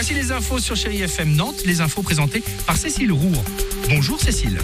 Voici les infos sur Chéri FM Nantes, les infos présentées par Cécile Roux. Bonjour Cécile.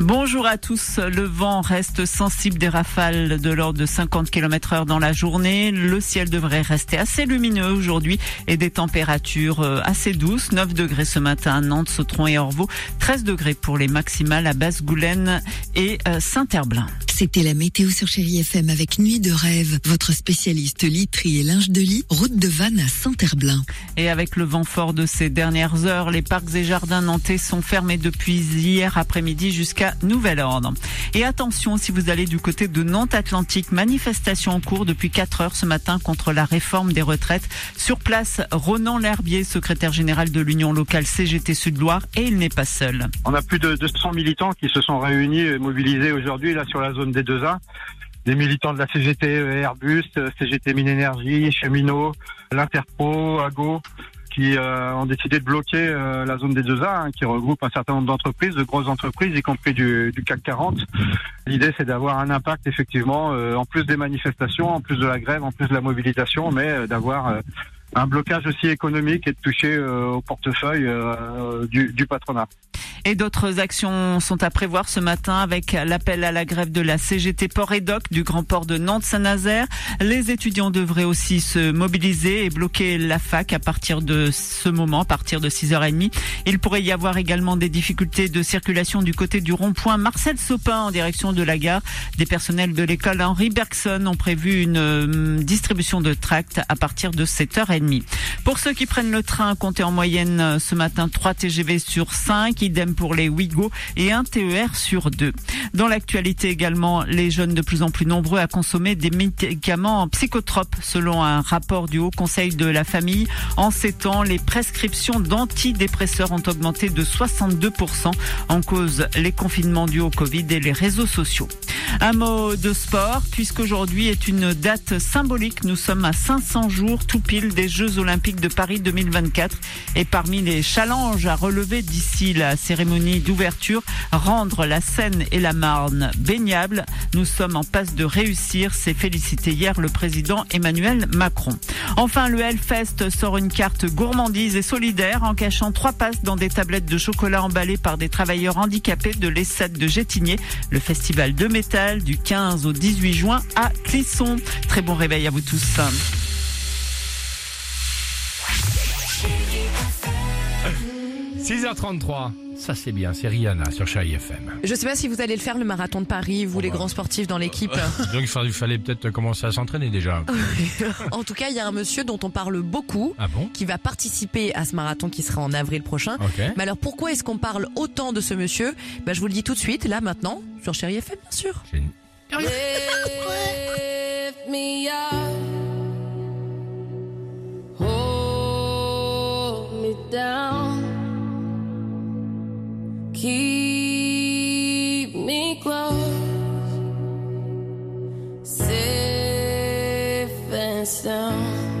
Bonjour à tous. Le vent reste sensible des rafales de l'ordre de 50 km heure dans la journée. Le ciel devrait rester assez lumineux aujourd'hui et des températures euh, assez douces. 9 degrés ce matin à Nantes, Sautron et Orvaux. 13 degrés pour les maximales à Basse-Goulaine et euh, Saint-Herblain. C'était la météo sur Chérie FM avec Nuit de rêve. Votre spécialiste literie et linge de lit, route de Vannes à Saint-Herblain. Et avec le vent fort de ces dernières heures, les parcs et jardins nantais sont fermés depuis hier après-midi jusqu'à nouvel ordre. Et attention, si vous allez du côté de Nantes Atlantique, manifestation en cours depuis 4 heures ce matin contre la réforme des retraites. Sur place, Ronan L'Herbier, secrétaire général de l'Union locale CGT Sud-Loire, et il n'est pas seul. On a plus de 200 militants qui se sont réunis et mobilisés aujourd'hui là sur la zone des deux A. Des militants de la CGT Airbus, CGT Mine Énergie, Cheminot, l'Interpro, Ago, qui euh, ont décidé de bloquer euh, la zone des deux A, hein, qui regroupe un certain nombre d'entreprises, de grosses entreprises, y compris du, du CAC 40. L'idée, c'est d'avoir un impact effectivement, euh, en plus des manifestations, en plus de la grève, en plus de la mobilisation, mais euh, d'avoir euh, un blocage aussi économique et de toucher euh, au portefeuille euh, du, du patronat. Et d'autres actions sont à prévoir ce matin avec l'appel à la grève de la CGT Port et Doc du Grand Port de Nantes-Saint-Nazaire. Les étudiants devraient aussi se mobiliser et bloquer la fac à partir de ce moment, à partir de 6h30. Il pourrait y avoir également des difficultés de circulation du côté du rond-point Marcel Sopin en direction de la gare. Des personnels de l'école Henri Bergson ont prévu une euh, distribution de tracts à partir de 7h30. Pour ceux qui prennent le train, comptez en moyenne euh, ce matin 3 TGV sur 5, idem pour les Ouigo et un TER sur 2. Dans l'actualité également, les jeunes de plus en plus nombreux à consommer des médicaments psychotropes selon un rapport du Haut Conseil de la famille. En ces temps, les prescriptions d'antidépresseurs ont augmenté de 62% en cause les confinements dus au Covid et les réseaux sociaux. Un mot de sport, puisqu'aujourd'hui est une date symbolique. Nous sommes à 500 jours tout pile des Jeux Olympiques de Paris 2024. Et parmi les challenges à relever d'ici la cérémonie d'ouverture, rendre la Seine et la Marne baignables. Nous sommes en passe de réussir, s'est félicité hier le président Emmanuel Macron. Enfin, le Hellfest sort une carte gourmandise et solidaire en cachant trois passes dans des tablettes de chocolat emballées par des travailleurs handicapés de l'ESSAD de Gétigné, le festival de métal du 15 au 18 juin à Clisson. Très bon réveil à vous tous. 6h33, ça c'est bien, c'est Rihanna sur Chéri FM. Je sais pas si vous allez le faire le marathon de Paris, vous les bah. grands sportifs dans l'équipe. Donc il fallait, il fallait peut-être commencer à s'entraîner déjà. en tout cas, il y a un monsieur dont on parle beaucoup Ah bon? qui va participer à ce marathon qui sera en avril prochain. Ok. Mais alors pourquoi est-ce qu'on parle autant de ce monsieur? Bah, Je vous le dis tout de suite, là maintenant, sur Chéri FM bien sûr. J'ai une- Lift me up. Hold me down. Keep me close. Safe and sound.